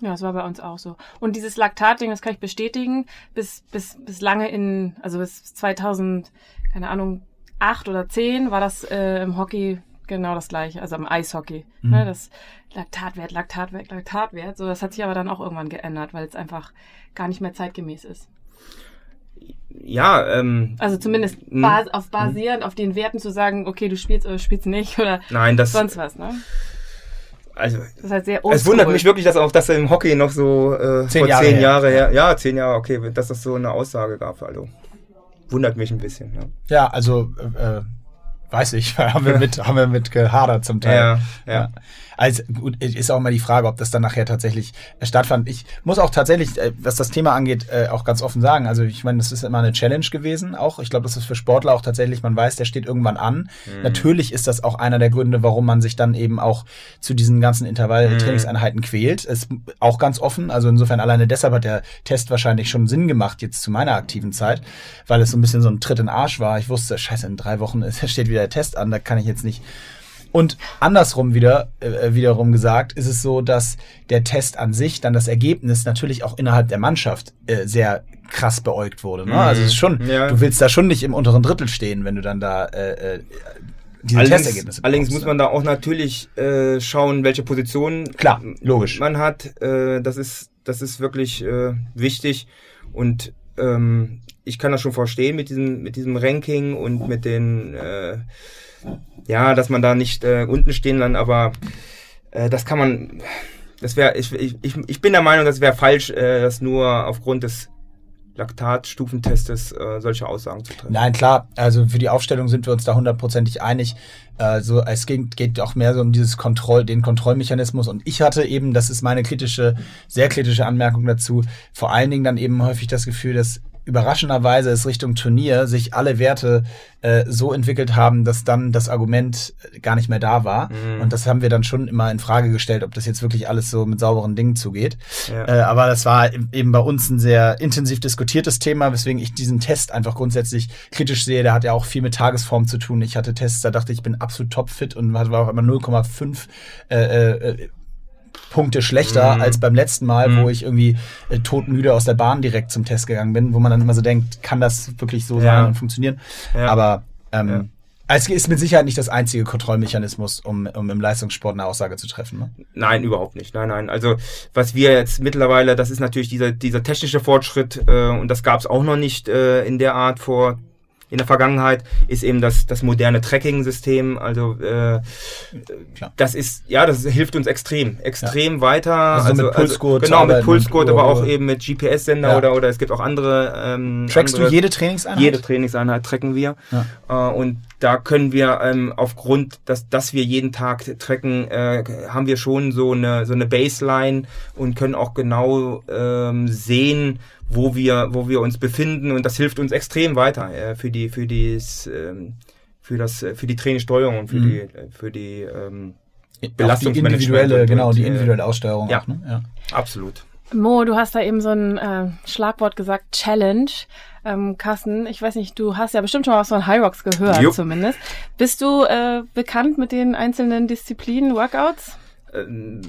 Ja, das war bei uns auch so. Und dieses Laktatding, das kann ich bestätigen, bis, bis, bis lange in, also bis 2000, keine Ahnung, acht oder zehn war das äh, im Hockey genau das gleiche, also im Eishockey. Mhm. Ne, das Laktatwert, Laktatwert, Laktatwert. So, das hat sich aber dann auch irgendwann geändert, weil es einfach gar nicht mehr zeitgemäß ist. Ja, ähm, also zumindest bas auf basierend auf den Werten zu sagen, okay, du spielst oder spielst nicht oder Nein, das, sonst was, ne? also das ist halt sehr es wundert mich wirklich, dass auch das im Hockey noch so äh, zehn vor Jahre zehn Jahre her, ja. ja, zehn Jahre, okay, dass das so eine Aussage gab, also wundert mich ein bisschen. Ja, ja also äh, weiß ich, haben wir mit, haben wir mit gehadert zum Teil. Ja, ja. ja. Also gut, ist auch mal die Frage, ob das dann nachher tatsächlich äh, stattfand. Ich muss auch tatsächlich, äh, was das Thema angeht, äh, auch ganz offen sagen. Also ich meine, das ist immer eine Challenge gewesen. Auch ich glaube, das ist für Sportler auch tatsächlich. Man weiß, der steht irgendwann an. Mhm. Natürlich ist das auch einer der Gründe, warum man sich dann eben auch zu diesen ganzen Intervall-Trainingseinheiten mhm. quält. Ist auch ganz offen. Also insofern alleine deshalb hat der Test wahrscheinlich schon Sinn gemacht jetzt zu meiner aktiven Zeit, weil es so ein bisschen so ein Tritt in den Arsch war. Ich wusste, scheiße, in drei Wochen steht wieder der Test an. Da kann ich jetzt nicht und andersrum wieder, äh, wiederum gesagt, ist es so, dass der Test an sich, dann das Ergebnis natürlich auch innerhalb der Mannschaft äh, sehr krass beäugt wurde. Ne? Mhm. Also es ist schon, ja. du willst da schon nicht im unteren Drittel stehen, wenn du dann da äh, äh diese allerdings, Testergebnisse Allerdings muss man da auch natürlich äh, schauen, welche Position Klar, logisch. man hat. Äh, das ist, das ist wirklich äh, wichtig und ähm, ich kann das schon verstehen mit diesem, mit diesem Ranking und mit den äh, ja, dass man da nicht äh, unten stehen kann, aber äh, das kann man, das wäre, ich, ich, ich bin der Meinung, das wäre falsch, äh, das nur aufgrund des Laktatstufentestes äh, solche Aussagen zu treffen. Nein, klar. Also für die Aufstellung sind wir uns da hundertprozentig einig. Also es geht, geht auch mehr so um dieses Kontroll, den Kontrollmechanismus. Und ich hatte eben, das ist meine kritische, sehr kritische Anmerkung dazu, vor allen Dingen dann eben häufig das Gefühl, dass überraschenderweise es Richtung Turnier sich alle Werte äh, so entwickelt haben, dass dann das Argument gar nicht mehr da war. Mhm. Und das haben wir dann schon immer in Frage gestellt, ob das jetzt wirklich alles so mit sauberen Dingen zugeht. Ja. Äh, aber das war eben bei uns ein sehr intensiv diskutiertes Thema, weswegen ich diesen Test einfach grundsätzlich kritisch sehe. Der hat ja auch viel mit Tagesform zu tun. Ich hatte Tests, da dachte ich, ich bin absolut topfit und war auch immer 0,5 äh, äh, Punkte schlechter mhm. als beim letzten Mal, mhm. wo ich irgendwie äh, todmüde aus der Bahn direkt zum Test gegangen bin, wo man dann immer so denkt, kann das wirklich so ja. sein und funktionieren? Ja. Aber ähm, ja. Es ist mit Sicherheit nicht das einzige Kontrollmechanismus, um, um im Leistungssport eine Aussage zu treffen. Ne? Nein, überhaupt nicht. Nein, nein. Also was wir jetzt mittlerweile, das ist natürlich dieser, dieser technische Fortschritt äh, und das gab es auch noch nicht äh, in der Art vor in der Vergangenheit ist eben das, das moderne Tracking-System. Also äh, das ist, ja, das hilft uns extrem, extrem ja. weiter. Also, also mit also Pulsgurt. Also, genau, mit Pulsgurt, aber auch eben mit GPS-Sender ja. oder, oder es gibt auch andere. Ähm, Trackst andere, du jede Trainingseinheit? Jede Trainingseinheit tracken wir. Ja. Äh, und da können wir ähm, aufgrund, dass, dass wir jeden Tag tracken, äh, haben wir schon so eine, so eine Baseline und können auch genau ähm, sehen, wo wir, wo wir uns befinden und das hilft uns extrem weiter äh, für die, für dies, ähm, für das, äh, für die Trainingssteuerung und für mhm. die, äh, für die ähm, Belastungsmanagement. Die individuelle, genau, die äh, individuelle Aussteuerung. Ja, auch, ne? ja. absolut. Mo, du hast da eben so ein äh, Schlagwort gesagt, Challenge. Ähm, Carsten, ich weiß nicht, du hast ja bestimmt schon mal was von High Rocks gehört, Jupp. zumindest. Bist du äh, bekannt mit den einzelnen Disziplinen, Workouts? Ähm,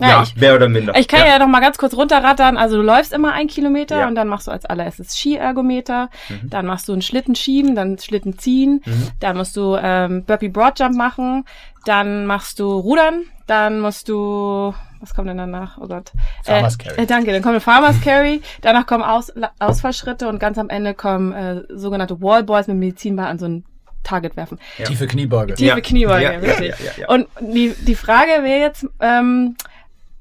ja, ja ich, mehr oder minder. Ich kann ja. ja noch mal ganz kurz runterrattern. Also du läufst immer ein Kilometer ja. und dann machst du als allererstes Skiergometer, mhm. dann machst du einen Schlitten schieben, dann Schlitten ziehen, mhm. dann musst du ähm, Burpee Broadjump machen, dann machst du Rudern, dann musst du was kommt denn danach? Oh Gott. Farmers äh, Carry. Äh, danke, dann kommt eine Farmers Carry, danach kommen Aus, Ausfallschritte und ganz am Ende kommen äh, sogenannte Wallboys mit Medizinball an so ein Target werfen. Ja. Tiefe Kniebeuge. Tiefe ja. Kniebeuge, ja, richtig. Und die, die Frage wäre jetzt, ähm,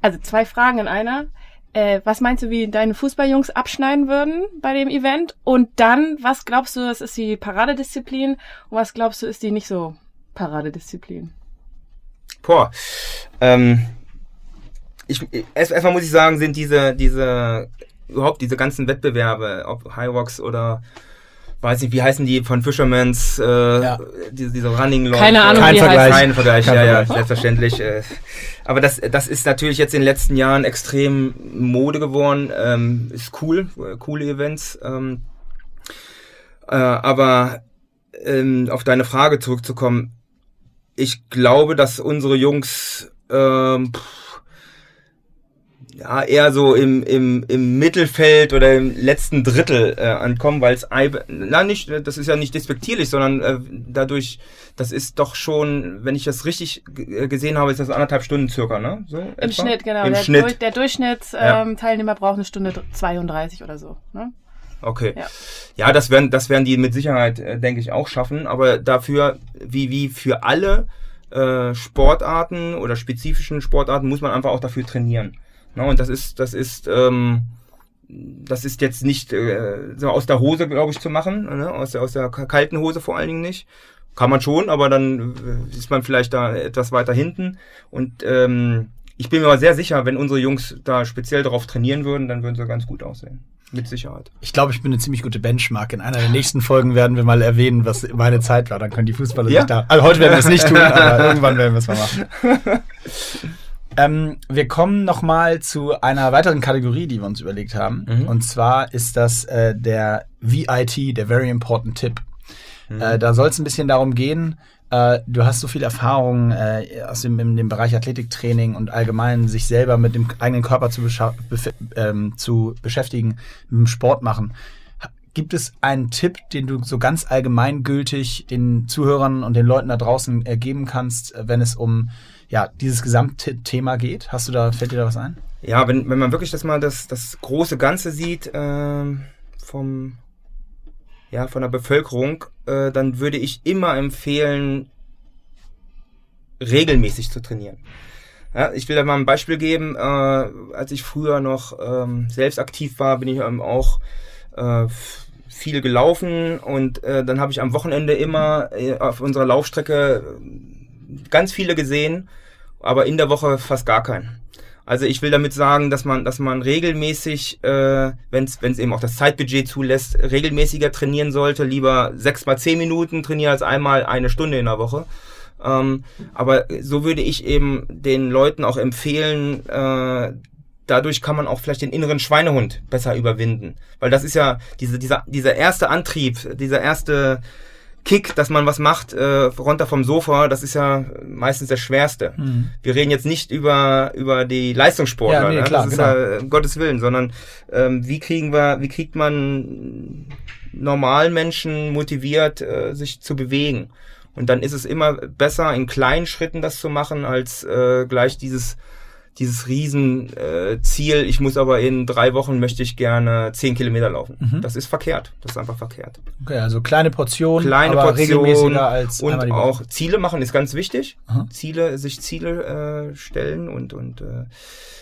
also zwei Fragen in einer. Äh, was meinst du, wie deine Fußballjungs abschneiden würden bei dem Event? Und dann, was glaubst du, das ist die Paradedisziplin und was glaubst du, ist die nicht so Paradedisziplin? Boah. Ähm, ich, erst, erstmal muss ich sagen, sind diese, diese, überhaupt diese ganzen Wettbewerbe, ob High Rocks oder weiß nicht, wie heißen die von Fishermans, äh, ja. diese, diese Running Läufe. Keine Ahnung, Kein wie Vergleich. Kein Vergleich, Kein ja, Vergleich. ja, selbstverständlich. Äh, aber das, das ist natürlich jetzt in den letzten Jahren extrem Mode geworden. Ähm, ist cool, äh, coole Events. Ähm, äh, aber ähm, auf deine Frage zurückzukommen, ich glaube, dass unsere Jungs ähm, pff, ja, eher so im, im, im Mittelfeld oder im letzten Drittel äh, ankommen, weil es na nicht, das ist ja nicht despektierlich, sondern äh, dadurch, das ist doch schon, wenn ich das richtig äh, gesehen habe, ist das anderthalb Stunden circa, ne? So Im etwa? Schnitt, genau. Im der, Schnitt. Durch, der Durchschnittsteilnehmer ähm, braucht eine Stunde 32 oder so, ne? Okay. Ja, ja das werden, das werden die mit Sicherheit, äh, denke ich, auch schaffen. Aber dafür, wie, wie für alle äh, Sportarten oder spezifischen Sportarten, muss man einfach auch dafür trainieren. Ne? Und das ist, das ist, ähm, das ist jetzt nicht äh, so aus der Hose, glaube ich, zu machen, ne? aus, der, aus der kalten Hose vor allen Dingen nicht. Kann man schon, aber dann äh, ist man vielleicht da etwas weiter hinten. Und ähm, ich bin mir aber sehr sicher, wenn unsere Jungs da speziell darauf trainieren würden, dann würden sie ganz gut aussehen. Mit Sicherheit. Ich glaube, ich bin eine ziemlich gute Benchmark. In einer der nächsten Folgen werden wir mal erwähnen, was meine Zeit war. Dann können die Fußballer ja? sich da. Also heute werden wir es nicht tun, aber irgendwann werden wir es mal machen. Ähm, wir kommen nochmal zu einer weiteren Kategorie, die wir uns überlegt haben. Mhm. Und zwar ist das äh, der VIT, der Very Important Tip. Mhm. Äh, da soll es ein bisschen darum gehen, äh, du hast so viel Erfahrung äh, aus dem, in dem Bereich Athletiktraining und allgemein sich selber mit dem eigenen Körper zu, ähm, zu beschäftigen, mit dem Sport machen. Gibt es einen Tipp, den du so ganz allgemeingültig den Zuhörern und den Leuten da draußen äh, geben kannst, wenn es um ja, dieses gesamte Thema geht? Hast du da, fällt dir da was ein? Ja, wenn, wenn man wirklich das mal das, das große Ganze sieht, äh, vom, ja, von der Bevölkerung, äh, dann würde ich immer empfehlen, regelmäßig zu trainieren. Ja, ich will da mal ein Beispiel geben. Äh, als ich früher noch ähm, selbst aktiv war, bin ich ähm, auch äh, viel gelaufen und äh, dann habe ich am Wochenende immer äh, auf unserer Laufstrecke ganz viele gesehen, aber in der Woche fast gar keinen. Also ich will damit sagen, dass man, dass man regelmäßig, äh, wenn es eben auch das Zeitbudget zulässt, regelmäßiger trainieren sollte. Lieber sechs mal zehn Minuten trainieren als einmal eine Stunde in der Woche. Ähm, aber so würde ich eben den Leuten auch empfehlen, äh, dadurch kann man auch vielleicht den inneren Schweinehund besser überwinden. Weil das ist ja diese, dieser, dieser erste Antrieb, dieser erste Kick, dass man was macht, äh, runter vom Sofa, das ist ja meistens der schwerste. Mhm. Wir reden jetzt nicht über, über die Leistungssportler, ja, nee, ne? klar, das ist genau. ja um Gottes Willen, sondern ähm, wie kriegen wir, wie kriegt man normalen Menschen motiviert, äh, sich zu bewegen? Und dann ist es immer besser, in kleinen Schritten das zu machen, als äh, gleich dieses dieses Riesenziel, äh, ich muss aber in drei Wochen möchte ich gerne zehn Kilometer laufen. Mhm. Das ist verkehrt. Das ist einfach verkehrt. Okay, also kleine Portionen, kleine aber Portionen regelmäßiger als und auch Ziele machen ist ganz wichtig. Mhm. Ziele, sich Ziele äh, stellen und und äh,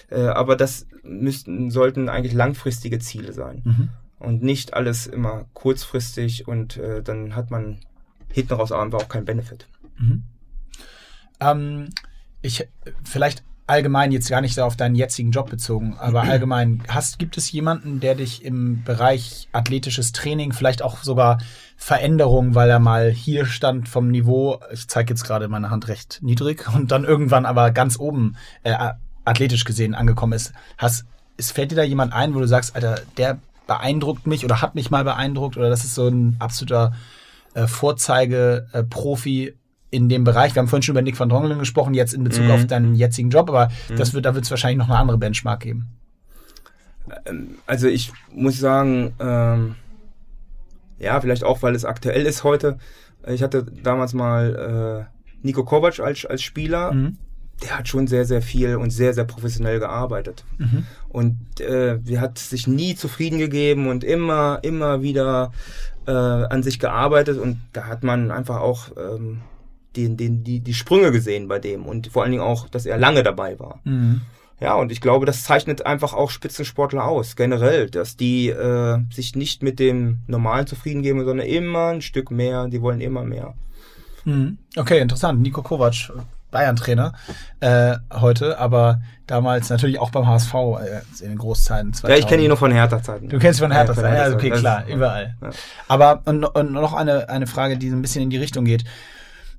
äh, aber das müssten sollten eigentlich langfristige Ziele sein mhm. und nicht alles immer kurzfristig und äh, dann hat man hinten raus einfach auch keinen Benefit. Mhm. Ähm, ich vielleicht allgemein jetzt gar nicht so auf deinen jetzigen Job bezogen, aber allgemein, hast, gibt es jemanden, der dich im Bereich athletisches Training, vielleicht auch sogar Veränderungen, weil er mal hier stand vom Niveau, ich zeige jetzt gerade meine Hand recht niedrig und dann irgendwann aber ganz oben äh, athletisch gesehen angekommen ist. Hast, es fällt dir da jemand ein, wo du sagst, Alter, der beeindruckt mich oder hat mich mal beeindruckt oder das ist so ein absoluter äh, Vorzeige-Profi, äh, in dem Bereich. Wir haben vorhin schon über Nick van Drongelen gesprochen, jetzt in Bezug mhm. auf deinen jetzigen Job, aber mhm. das wird, da wird es wahrscheinlich noch eine andere Benchmark geben. Ähm, also ich muss sagen, ähm, ja, vielleicht auch, weil es aktuell ist heute. Ich hatte damals mal äh, Nico Kovac als, als Spieler. Mhm. Der hat schon sehr, sehr viel und sehr, sehr professionell gearbeitet. Mhm. Und äh, er hat sich nie zufrieden gegeben und immer, immer wieder äh, an sich gearbeitet. Und da hat man einfach auch ähm, den, den, die, die Sprünge gesehen bei dem und vor allen Dingen auch, dass er lange dabei war. Mhm. Ja, und ich glaube, das zeichnet einfach auch Spitzensportler aus, generell, dass die äh, sich nicht mit dem Normalen zufrieden geben, sondern immer ein Stück mehr, die wollen immer mehr. Mhm. Okay, interessant. Nico Kovac, Bayern-Trainer äh, heute, aber damals natürlich auch beim HSV äh, in den Großzeiten. 2000. Ja, ich kenne ihn nur von Hertha-Zeiten. Du kennst ihn von Hertha-Zeiten, ja, ja, okay, klar, überall. Ja. Aber und, und noch eine, eine Frage, die so ein bisschen in die Richtung geht.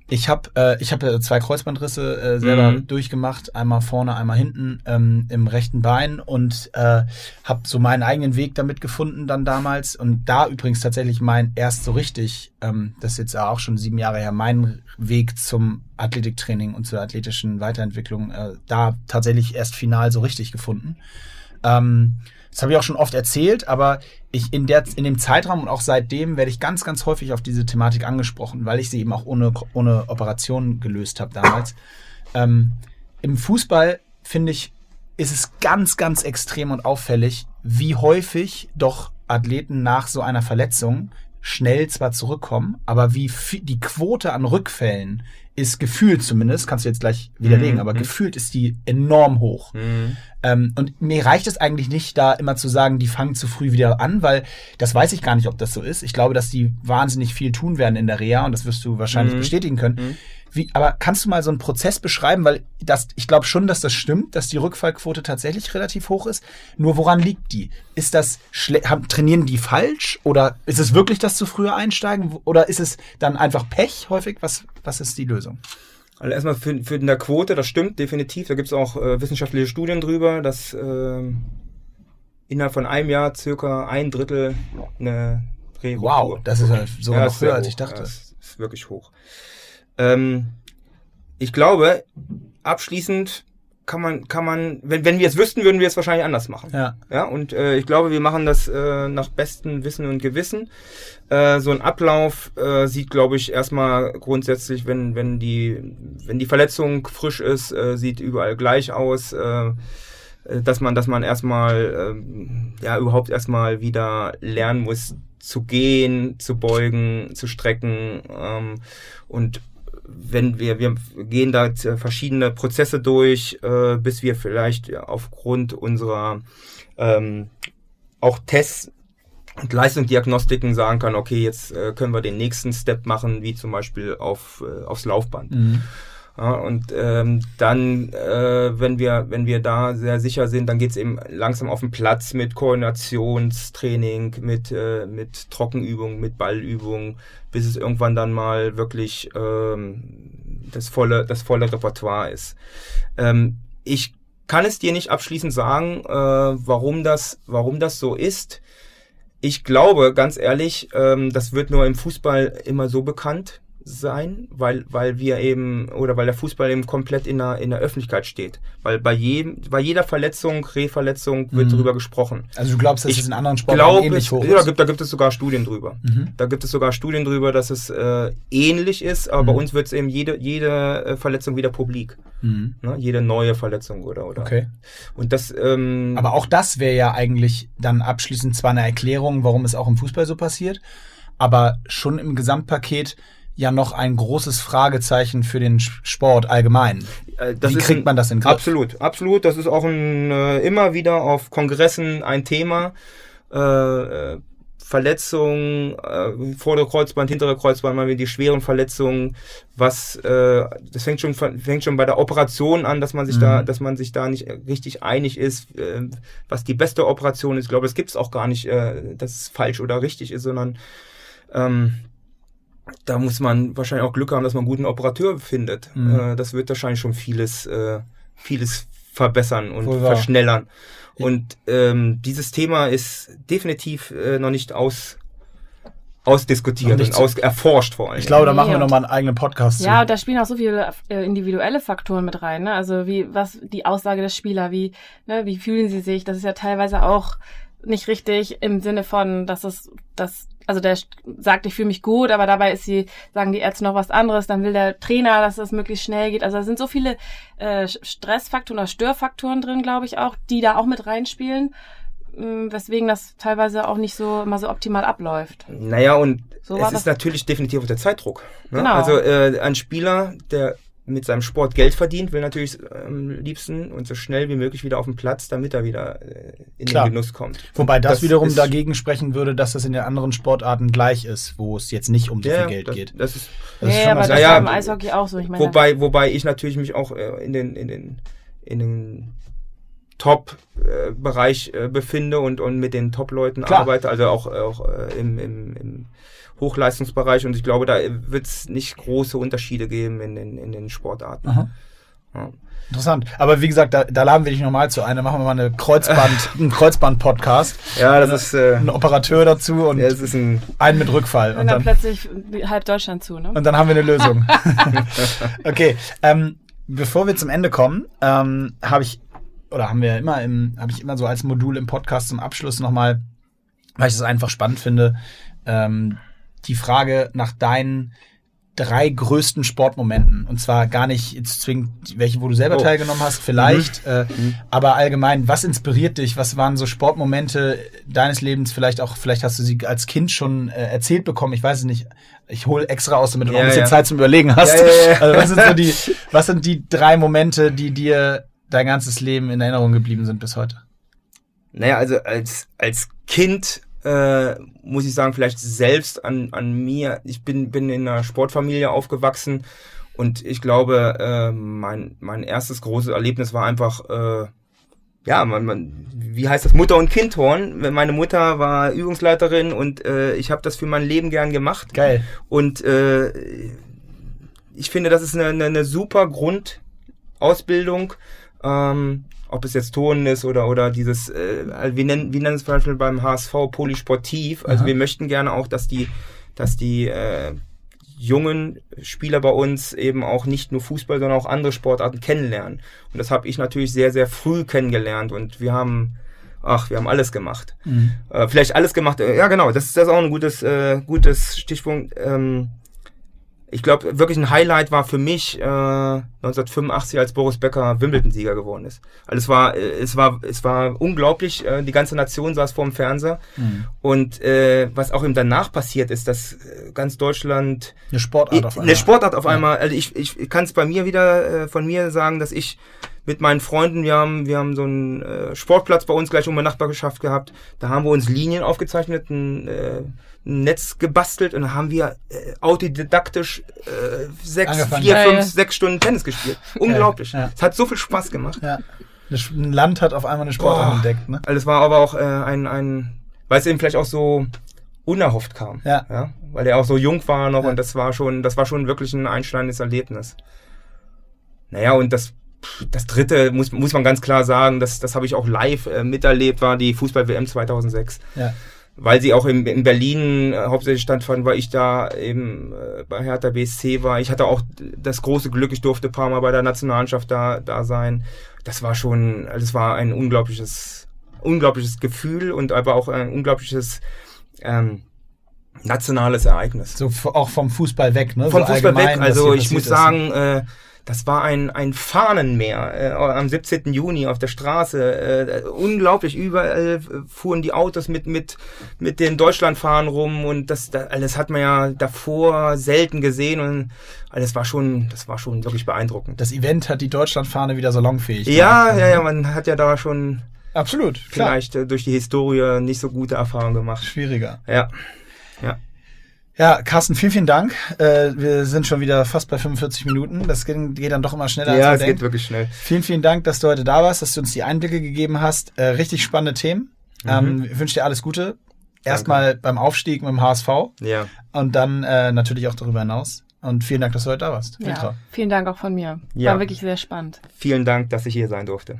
Ich habe äh, ich hab zwei Kreuzbandrisse äh, selber mhm. durchgemacht, einmal vorne, einmal hinten ähm, im rechten Bein und äh, habe so meinen eigenen Weg damit gefunden dann damals und da übrigens tatsächlich mein erst so richtig, ähm, das ist jetzt auch schon sieben Jahre her, mein Weg zum Athletiktraining und zur athletischen Weiterentwicklung äh, da tatsächlich erst final so richtig gefunden. Ähm, das habe ich auch schon oft erzählt, aber ich in, der, in dem Zeitraum und auch seitdem werde ich ganz, ganz häufig auf diese Thematik angesprochen, weil ich sie eben auch ohne, ohne Operation gelöst habe damals. Ähm, Im Fußball, finde ich, ist es ganz, ganz extrem und auffällig, wie häufig doch Athleten nach so einer Verletzung schnell zwar zurückkommen, aber wie die Quote an Rückfällen ist gefühlt zumindest, kannst du jetzt gleich widerlegen, mhm. aber gefühlt ist die enorm hoch. Mhm. Ähm, und mir reicht es eigentlich nicht, da immer zu sagen, die fangen zu früh wieder an, weil das weiß ich gar nicht, ob das so ist. Ich glaube, dass die wahnsinnig viel tun werden in der Reha und das wirst du wahrscheinlich mhm. bestätigen können. Mhm. Wie, aber kannst du mal so einen Prozess beschreiben? Weil das, ich glaube schon, dass das stimmt, dass die Rückfallquote tatsächlich relativ hoch ist. Nur woran liegt die? Ist das haben, trainieren die falsch? Oder ist es wirklich das zu früher einsteigen? Oder ist es dann einfach Pech häufig? Was, was ist die Lösung? Also erstmal für, für der Quote, das stimmt definitiv. Da gibt es auch äh, wissenschaftliche Studien drüber, dass äh, innerhalb von einem Jahr circa ein Drittel eine Drehrücktour. Wow, das ist ja sogar ja, noch höher, als ich dachte. Ja, das ist wirklich hoch. Ähm, ich glaube, abschließend kann man, kann man, wenn, wenn wir es wüssten, würden wir es wahrscheinlich anders machen. Ja. Ja, und äh, ich glaube, wir machen das äh, nach bestem Wissen und Gewissen. Äh, so ein Ablauf äh, sieht, glaube ich, erstmal grundsätzlich, wenn, wenn die, wenn die Verletzung frisch ist, äh, sieht überall gleich aus. Äh, dass man, dass man erstmal, äh, ja, überhaupt erstmal wieder lernen muss, zu gehen, zu beugen, zu strecken ähm, und wenn wir, wir gehen da verschiedene Prozesse durch, äh, bis wir vielleicht aufgrund unserer ähm, auch Tests und Leistungsdiagnostiken sagen können, okay, jetzt äh, können wir den nächsten Step machen, wie zum Beispiel auf, äh, aufs Laufband. Mhm. Ja, und ähm, dann, äh, wenn wir wenn wir da sehr sicher sind, dann geht's eben langsam auf den Platz mit Koordinationstraining, mit äh, mit Trockenübungen, mit Ballübungen, bis es irgendwann dann mal wirklich ähm, das volle das volle Repertoire ist. Ähm, ich kann es dir nicht abschließend sagen, äh, warum das warum das so ist. Ich glaube, ganz ehrlich, ähm, das wird nur im Fußball immer so bekannt sein, weil, weil wir eben, oder weil der Fußball eben komplett in der, in der Öffentlichkeit steht. Weil bei jedem, bei jeder Verletzung, Rehverletzung wird mhm. drüber gesprochen. Also du glaubst, dass ich es in anderen Sportarten ähnlich hoch ist? Ja, da gibt, da gibt es sogar Studien drüber. Mhm. Da gibt es sogar Studien drüber, dass es äh, ähnlich ist, aber mhm. bei uns wird es eben jede, jede äh, Verletzung wieder publik. Mhm. Ne? Jede neue Verletzung oder, oder. Okay. Und das, ähm, Aber auch das wäre ja eigentlich dann abschließend zwar eine Erklärung, warum es auch im Fußball so passiert, aber schon im Gesamtpaket ja noch ein großes Fragezeichen für den Sport allgemein. Äh, das Wie kriegt man das in den Griff? Absolut, absolut. Das ist auch ein, äh, immer wieder auf Kongressen ein Thema. Äh, äh Verletzungen, äh, vordere Kreuzband, hintere Kreuzband, mal die schweren Verletzungen, was äh, das fängt schon fängt schon bei der Operation an, dass man sich mhm. da, dass man sich da nicht richtig einig ist, äh, was die beste Operation ist. Ich glaube, das gibt es auch gar nicht, äh, dass es falsch oder richtig ist, sondern ähm, da muss man wahrscheinlich auch Glück haben, dass man einen guten Operateur findet. Mhm. Äh, das wird wahrscheinlich schon vieles, äh, vieles verbessern und Voll verschnellern. Wahr. Und ähm, dieses Thema ist definitiv äh, noch nicht aus ausdiskutiert und aus erforscht vor allem. Ich glaube, da machen wir nochmal einen eigenen Podcast Ja, zu. da spielen auch so viele äh, individuelle Faktoren mit rein. Ne? Also wie was die Aussage des Spielers, wie ne, wie fühlen sie sich? Das ist ja teilweise auch nicht richtig im Sinne von, dass es das also der sagt, ich fühle mich gut, aber dabei ist sie, sagen die Ärzte noch was anderes, dann will der Trainer, dass das möglichst schnell geht. Also da sind so viele äh, Stressfaktoren oder Störfaktoren drin, glaube ich auch, die da auch mit reinspielen, mh, weswegen das teilweise auch nicht so immer so optimal abläuft. Naja, und so es ist natürlich definitiv auch der Zeitdruck. Ne? Genau. Also äh, ein Spieler, der mit seinem Sport Geld verdient, will natürlich am liebsten und so schnell wie möglich wieder auf den Platz, damit er wieder äh, in Klar. den Genuss kommt. Wobei das, Das wiederum ist- dagegen sprechen würde, dass das in den anderen Sportarten gleich ist, wo es jetzt nicht um so Ja, viel Geld das, geht. Das ist, Das ist nee, schon aber was- das Naja, war im Eishockey auch so. Ich meine, wobei, wobei ich natürlich mich auch äh, in den, in den, in den Top-Bereich äh, befinde und, und mit den Top-Leuten arbeite, also auch, auch äh, im, im, im Hochleistungsbereich und ich glaube, da wird es nicht große Unterschiede geben in den, in den Sportarten. Aha. Ja. Interessant. Aber wie gesagt, da, da laden wir dich nochmal zu ein. Da machen wir mal eine Kreuzband, einen Kreuzband-Podcast. Ja, das ist, äh, Ein Operateur dazu und ja, das ist ein, einen mit Rückfall. und Und dann dann, plötzlich halb Deutschland zu, ne? und dann haben wir eine Lösung. okay. Ähm, bevor wir zum Ende kommen, ähm, habe ich, oder haben wir immer im, habe ich immer so als Modul im Podcast zum Abschluss nochmal, weil ich es einfach spannend finde, ähm, die Frage nach deinen drei größten Sportmomenten. Und zwar gar nicht jetzt zwingend welche, wo du selber Oh. teilgenommen hast, vielleicht, äh, aber allgemein, was inspiriert dich? Was waren so Sportmomente deines Lebens? Vielleicht auch, vielleicht hast du sie als Kind schon äh, erzählt bekommen. Ich weiß es nicht. Ich hole extra aus, damit du noch Ja, ein bisschen ja. Zeit zum Überlegen hast. Ja. Also was sind so die, was sind die drei Momente, die dir dein ganzes Leben in Erinnerung geblieben sind bis heute? Naja, also als, als Kind äh, muss ich sagen, vielleicht selbst an, an mir. Ich bin, bin in einer Sportfamilie aufgewachsen und ich glaube, äh, mein, mein erstes großes Erlebnis war einfach, äh, ja, man, man, wie heißt das, Mutter- und Kindhorn. Meine Mutter war Übungsleiterin und äh, ich habe das für mein Leben gern gemacht. Geil. Und äh, ich finde, das ist eine, eine, eine super Grundausbildung. Ähm, ob es jetzt Turnen ist oder oder dieses, äh, wir nennen, wir nennen es zum Beispiel beim HSV polysportiv. Also Aha. wir möchten gerne auch, dass die, dass die äh, jungen Spieler bei uns eben auch nicht nur Fußball, sondern auch andere Sportarten kennenlernen. Und das habe ich natürlich sehr, sehr früh kennengelernt und wir haben, ach, wir haben alles gemacht. Mhm. Äh, vielleicht alles gemacht. Äh, ja, genau, das ist, das ist auch ein gutes, äh, gutes Stichpunkt. Ähm, ich glaube, wirklich ein Highlight war für mich äh, 1985, als Boris Becker Wimbledon-Sieger geworden ist. Also es war, äh, es war, es war unglaublich. Äh, die ganze Nation saß vor dem Fernseher. Mhm. Und äh, was auch eben danach passiert ist, dass äh, ganz Deutschland Eine Sportart auf einmal. eine Sportart auf einmal. Also ich, ich, ich kann es bei mir wieder äh, von mir sagen, dass ich mit meinen Freunden, wir haben, wir haben so einen äh, Sportplatz bei uns gleich um die Nachbarschaft gehabt. Da haben wir uns Linien aufgezeichnet, ein, äh, ein Netz gebastelt und da haben wir äh, autodidaktisch äh, sechs, Angefangen. vier, Geil. fünf, sechs Stunden Tennis gespielt. Unglaublich. Ja. Es hat so viel Spaß gemacht. Ja. Ein Land hat auf einmal eine Sportart Oh. entdeckt, ne? Also es war aber auch äh, ein, ein, weil es eben vielleicht auch so unerhofft kam. Ja. ja. Weil er auch so jung war noch Ja. und das war schon, das war schon wirklich ein einschneidendes Erlebnis. Naja, und das, das dritte muss, muss man ganz klar sagen, das, das habe ich auch live äh, miterlebt, war die Fußball-WM 2006. Ja. Weil sie auch in, in Berlin äh, hauptsächlich stattfand, weil ich da eben äh, bei Hertha BSC war. Ich hatte auch das große Glück, ich durfte ein paar Mal bei der Nationalmannschaft da, da sein. Das war schon, das war ein unglaubliches, unglaubliches Gefühl und aber auch ein unglaubliches ähm, nationales Ereignis. So auch vom Fußball weg, ne? Von so Fußball weg, also ich muss sagen, äh, das war ein, ein Fahnenmeer äh, am 17. Juni auf der Straße. Äh, unglaublich, überall fuhren die Autos mit, mit, mit den Deutschlandfahnen rum und das, das alles hat man ja davor selten gesehen und alles war schon, das war schon wirklich beeindruckend. Das Event hat die Deutschlandfahne wieder salonfähig Ja, gemacht. ja, ja, man hat ja da schon Absolut, klar. vielleicht äh, durch die Historie nicht so gute Erfahrungen gemacht. Schwieriger. Ja, ja. Ja, Carsten, vielen, vielen Dank. Äh, wir sind schon wieder fast bei 45 Minuten. Das geht, geht dann doch immer schneller, Ja, als es man geht denkt. wirklich schnell. Vielen, vielen Dank, dass du heute da warst, dass du uns die Einblicke gegeben hast. Äh, richtig spannende Themen. Mhm. Ähm, ich wünsche dir alles Gute. Erstmal beim Aufstieg mit dem HSV Ja. und dann äh, natürlich auch darüber hinaus. Und vielen Dank, dass du heute da warst. Ja, vielen Dank auch von mir. Ja. War wirklich sehr spannend. Vielen Dank, dass ich hier sein durfte.